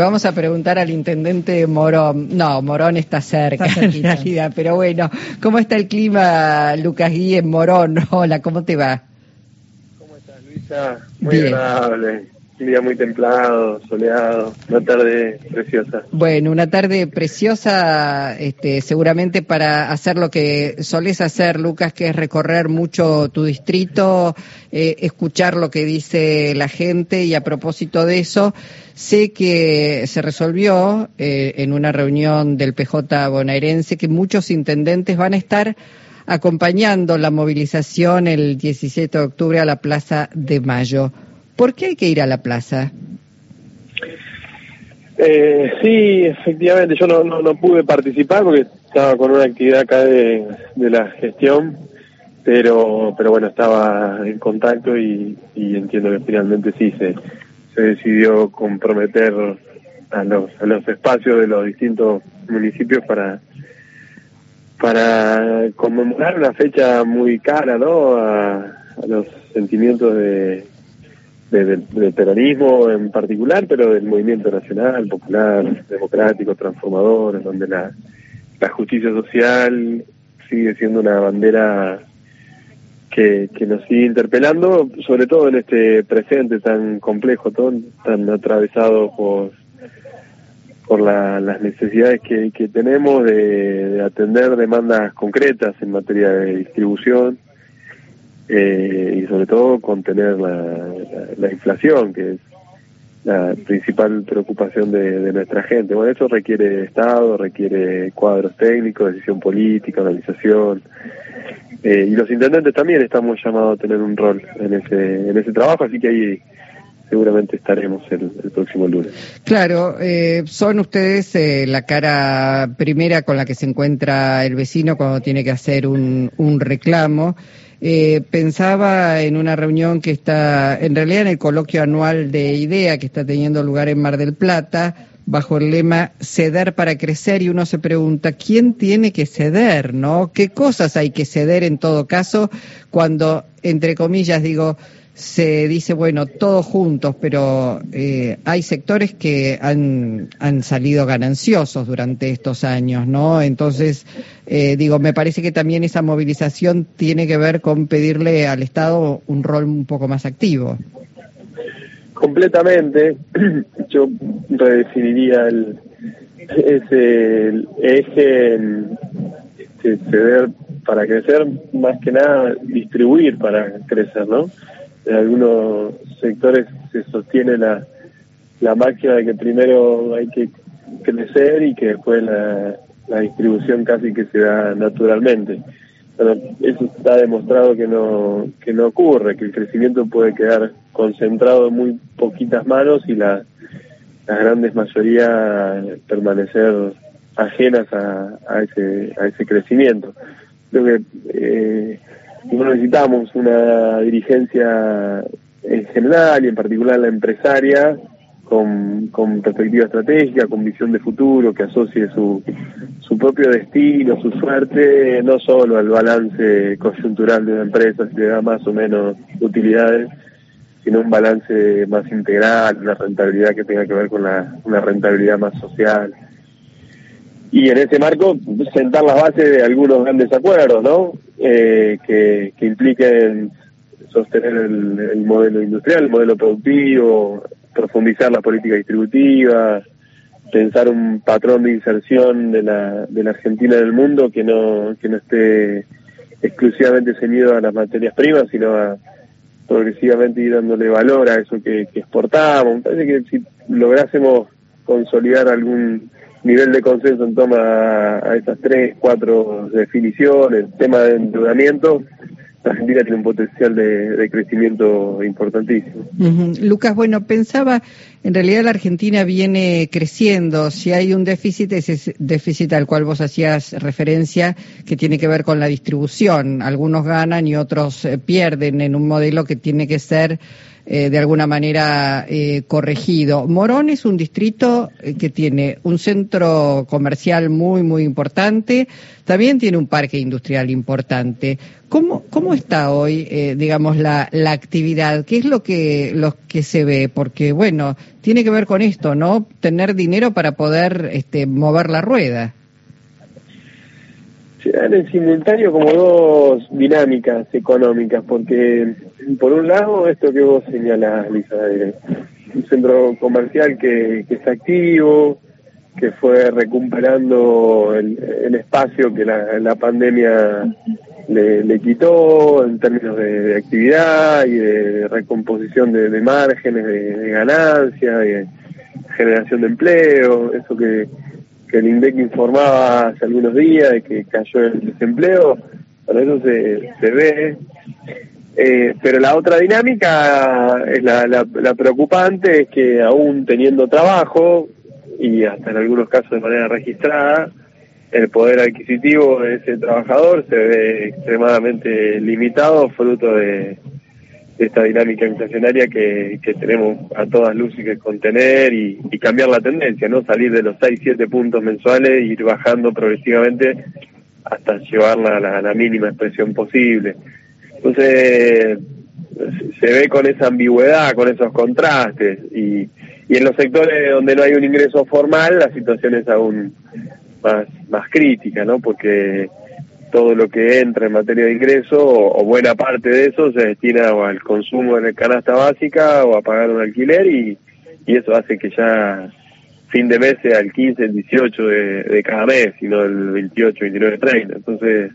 Vamos a preguntar al intendente Morón. No, Morón está cerca en realidad, pero bueno, ¿cómo está el clima, Lucas Guí, en Morón? Hola, ¿cómo te va? ¿Cómo estás, Luisa? Muy agradable un día muy templado, soleado, una tarde preciosa. Bueno, una tarde preciosa, este, seguramente para hacer lo que solés hacer, Lucas, que es recorrer mucho tu distrito, eh, escuchar lo que dice la gente y a propósito de eso, sé que se resolvió eh, en una reunión del PJ bonaerense que muchos intendentes van a estar acompañando la movilización el 17 de octubre a la Plaza de Mayo. ¿Por qué hay que ir a la plaza? Eh, sí, efectivamente, yo no, no, pude participar porque estaba con una actividad acá de, la gestión, pero pero bueno, estaba en contacto y, entiendo que finalmente sí se, se decidió comprometer a los, a los espacios de los distintos municipios para para conmemorar una fecha muy cara, ¿no? a los sentimientos de, del peronismo en particular, pero del movimiento nacional, popular, democrático, transformador, donde la, la justicia social sigue siendo una bandera que, nos sigue interpelando, sobre todo en este presente tan complejo, tan atravesado por por las necesidades que, tenemos de, de atender demandas concretas en materia de distribución, eh, y sobre todo contener la, inflación, que es la principal preocupación de, nuestra gente. Bueno, eso requiere Estado, requiere cuadros técnicos, decisión política, organización. Eh, y los intendentes también estamos llamados a tener un rol en ese, en ese trabajo, así que ahí seguramente estaremos el, próximo lunes. Claro, eh, son ustedes la cara primera con la que se encuentra el vecino cuando tiene que hacer un, un reclamo. Eh, pensaba en una reunión que está, en realidad en el coloquio anual de IDEA que está teniendo lugar en Mar del Plata, bajo el lema ceder para crecer y uno se pregunta, ¿quién tiene que ceder? ¿No? ¿Qué cosas hay que ceder en todo caso cuando, entre comillas, digo, se dice, bueno, todos juntos, pero eh, hay sectores que han, han salido gananciosos durante estos años, ¿no? Entonces, eh, digo, me parece que también esa movilización tiene que ver con pedirle al Estado un rol un poco más activo. Completamente. Yo redefiniría el, ese eje este, ceder para crecer, más que nada distribuir para crecer, ¿no? En algunos sectores se sostiene la, la máquina de que primero hay que crecer y que después la, la distribución casi que se da naturalmente. Pero eso está demostrado que no, que no ocurre, que el crecimiento puede quedar concentrado en muy poquitas manos y la, las grandes mayoría permanecer ajenas a, a, ese, a ese crecimiento. Creo que eh, no necesitamos una dirigencia en general y en particular la empresaria con, con perspectiva estratégica, con visión de futuro, que asocie su, su propio destino, su suerte, no solo al balance coyuntural de una empresa, si le da más o menos utilidades, sino un balance más integral, una rentabilidad que tenga que ver con la, una rentabilidad más social, y en ese marco sentar las bases de algunos grandes acuerdos, ¿no? Eh, que, que, impliquen sostener el, modelo industrial, el modelo productivo, profundizar la política distributiva, pensar un patrón de inserción de la, de la Argentina en el mundo que no, que no esté exclusivamente ceñido a las materias primas, sino a progresivamente ir dándole valor a eso que, que exportamos. Me parece que si lográsemos consolidar algún nivel de consenso en torno a, esas tres, cuatro definiciones, tema de endeudamiento, Argentina tiene un potencial de, crecimiento importantísimo. Lucas, bueno, pensaba, en realidad la Argentina viene creciendo, si hay un déficit, ese déficit al cual vos hacías referencia, que tiene que ver con la distribución. Algunos ganan y otros eh, pierden en un modelo que tiene que ser eh, de alguna manera eh, corregido. Morón es un distrito eh, que tiene un centro comercial muy, muy importante, también tiene un parque industrial importante. ¿Cómo, cómo está hoy, digamos, la, la actividad? ¿Qué es lo que, que se ve? Porque, bueno, tiene que ver con esto, ¿no? Tener dinero para poder este, mover la rueda se dan en simultáneo como dos dinámicas económicas, porque por un lado esto que vos señalás, Lisa, un centro comercial que, que está activo, que fue recuperando el, espacio que la, pandemia le, quitó en términos de, actividad y de recomposición de, márgenes, de, de ganancia, de generación de empleo, eso que que el INDEC informaba hace algunos días de que cayó el desempleo, para eso se, se ve. Eh, pero la otra dinámica es la, la, preocupante, es que aún teniendo trabajo, y hasta en algunos casos de manera registrada, el poder adquisitivo de ese trabajador se ve extremadamente limitado, fruto de, esta dinámica inflacionaria que, tenemos a todas luces que contener y, cambiar la tendencia, ¿no? Salir de los 6, 7 puntos mensuales e ir bajando progresivamente hasta llevarla a la, mínima expresión posible. Entonces, se ve con esa ambigüedad, con esos contrastes y, y en los sectores donde no hay un ingreso formal la situación es aún más, más crítica, ¿no? Porque todo lo que entra en materia de ingreso o, buena parte de eso se destina al consumo en el canasta básica o a pagar un alquiler y, y eso hace que ya fin de mes sea el 15, el 18 de, de cada mes, sino el 28, 29, 30. Entonces,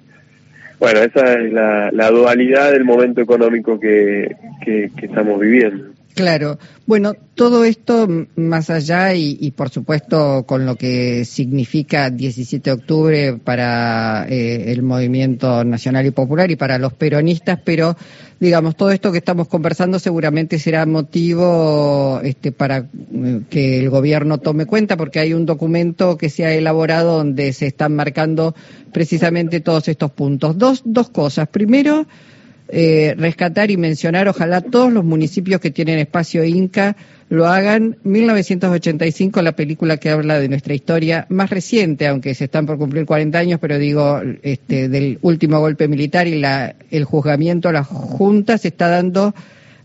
bueno, esa es la, dualidad del momento económico que, que estamos viviendo. Claro. Bueno, todo esto más allá y, por supuesto con lo que significa 17 de octubre para eh, el movimiento nacional y popular y para los peronistas, pero digamos, todo esto que estamos conversando seguramente será motivo este, para eh, que el gobierno tome cuenta porque hay un documento que se ha elaborado donde se están marcando precisamente todos estos puntos. Dos, dos cosas. Primero, eh, rescatar y mencionar, ojalá todos los municipios que tienen espacio Inca lo hagan. 1985, la película que habla de nuestra historia más reciente, aunque se están por cumplir 40 años, pero digo, este, del último golpe militar y la, el juzgamiento a la Junta se está dando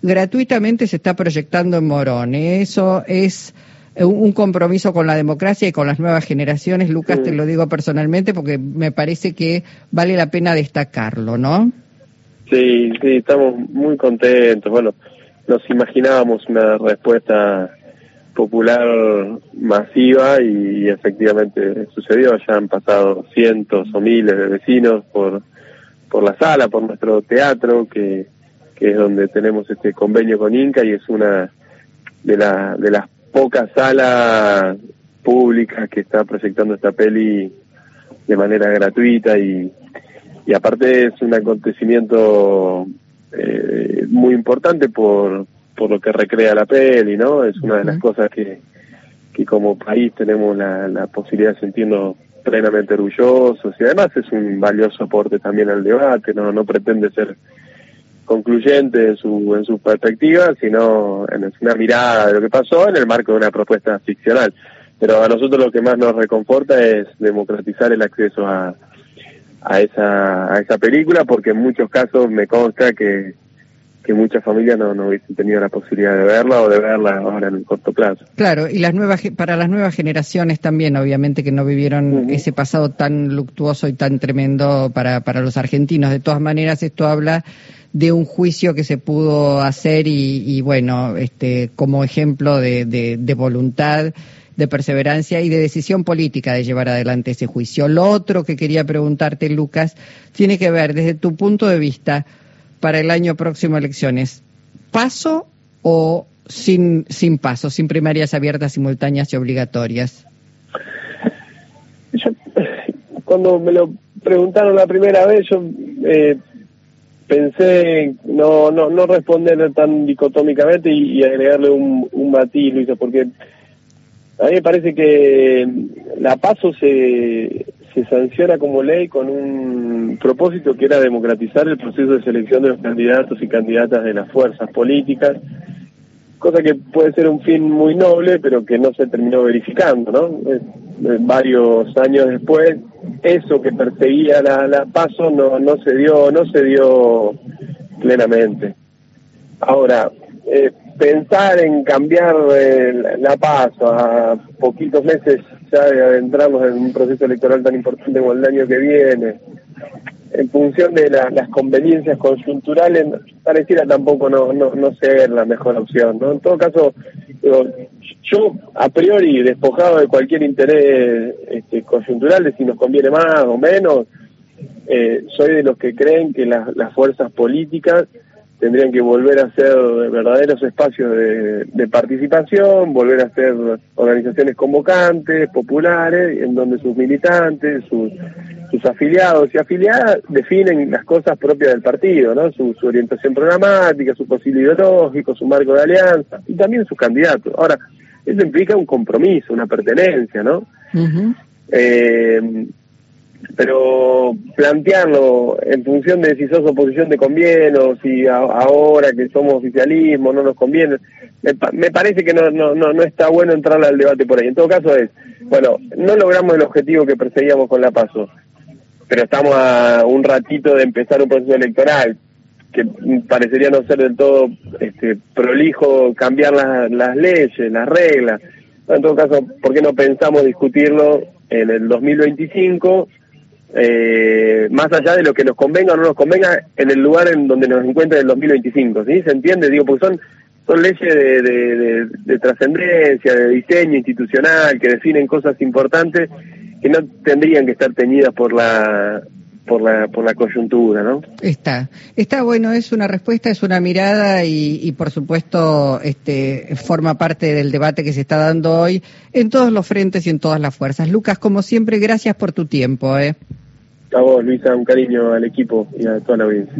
gratuitamente, se está proyectando en Morón. Eso es un compromiso con la democracia y con las nuevas generaciones. Lucas, te lo digo personalmente porque me parece que vale la pena destacarlo, ¿no? Sí, sí, estamos muy contentos. Bueno, nos imaginábamos una respuesta popular masiva y, efectivamente sucedió. Ya han pasado cientos o miles de vecinos por, por la sala, por nuestro teatro, que, que es donde tenemos este convenio con Inca y es una de, la, de las pocas salas públicas que está proyectando esta peli de manera gratuita y, y aparte es un acontecimiento eh, muy importante por, por lo que recrea la peli, ¿no? Es una de las cosas que, que como país tenemos la, la posibilidad de sentirnos plenamente orgullosos y además es un valioso aporte también al debate, no, no pretende ser concluyente en su, en su perspectiva, sino en una mirada de lo que pasó en el marco de una propuesta ficcional. Pero a nosotros lo que más nos reconforta es democratizar el acceso a, a esa, a esa película porque en muchos casos me consta que, que muchas familias no, no hubiesen tenido la posibilidad de verla o de verla ahora en el corto plazo. Claro, y las nuevas para las nuevas generaciones también, obviamente que no vivieron ese pasado tan luctuoso y tan tremendo para, para los argentinos. De todas maneras, esto habla de un juicio que se pudo hacer y, y bueno, este, como ejemplo de, de, de voluntad de perseverancia y de decisión política de llevar adelante ese juicio. Lo otro que quería preguntarte, Lucas, tiene que ver desde tu punto de vista para el año próximo elecciones, paso o sin, sin paso, sin primarias abiertas, simultáneas y obligatorias. cuando me lo preguntaron la primera vez, yo eh, pensé no, no, no responder tan dicotómicamente y, agregarle un, un matiz, Luisa, porque a mí me parece que la PASO se, sanciona como ley con un propósito que era democratizar el proceso de selección de los candidatos y candidatas de las fuerzas políticas cosa que puede ser un fin muy noble, pero que no se terminó verificando, ¿no? varios años después, eso que perseguía la, la paso no, no se dio, no se dio plenamente. Ahora, eh, pensar en cambiar la paso a poquitos meses ya de adentrarnos en un proceso electoral tan importante como el año que viene, en función de las conveniencias conjunturales, pareciera tampoco no, no, no ser la mejor opción. ¿no? En todo caso, yo a priori, despojado de cualquier interés este, coyuntural de si nos conviene más o menos, eh, soy de los que creen que las fuerzas políticas tendrían que volver a ser verdaderos espacios de, participación, volver a ser organizaciones convocantes, populares, en donde sus militantes, sus, sus afiliados y afiliadas definen las cosas propias del partido, ¿no? Su, orientación programática, su posible ideológico, su marco de alianza y también sus candidatos. Ahora, eso implica un compromiso, una pertenencia, ¿no? Pero plantearlo en función de si sos oposición te conviene o si ahora que somos oficialismo no nos conviene, me, parece que no, no, no, está bueno entrar al debate por ahí. En todo caso es, bueno, no logramos el objetivo que perseguíamos con la PASO, pero estamos a un ratito de empezar un proceso electoral que parecería no ser del todo este, prolijo cambiar las leyes, las reglas. En todo caso, ¿por qué no pensamos discutirlo en el 2025 eh, más allá de lo que nos convenga o no nos convenga en el lugar en donde nos encuentra en el 2025, ¿sí? ¿Se entiende? Digo, porque son, son leyes de, de, trascendencia, de diseño institucional, que definen cosas importantes que no tendrían que estar teñidas por la por la, por la coyuntura, ¿no? Está, está bueno, es una respuesta, es una mirada y, y, por supuesto este, forma parte del debate que se está dando hoy en todos los frentes y en todas las fuerzas. Lucas, como siempre, gracias por tu tiempo. ¿eh? A vos, Luisa, un cariño al equipo y a toda la audiencia.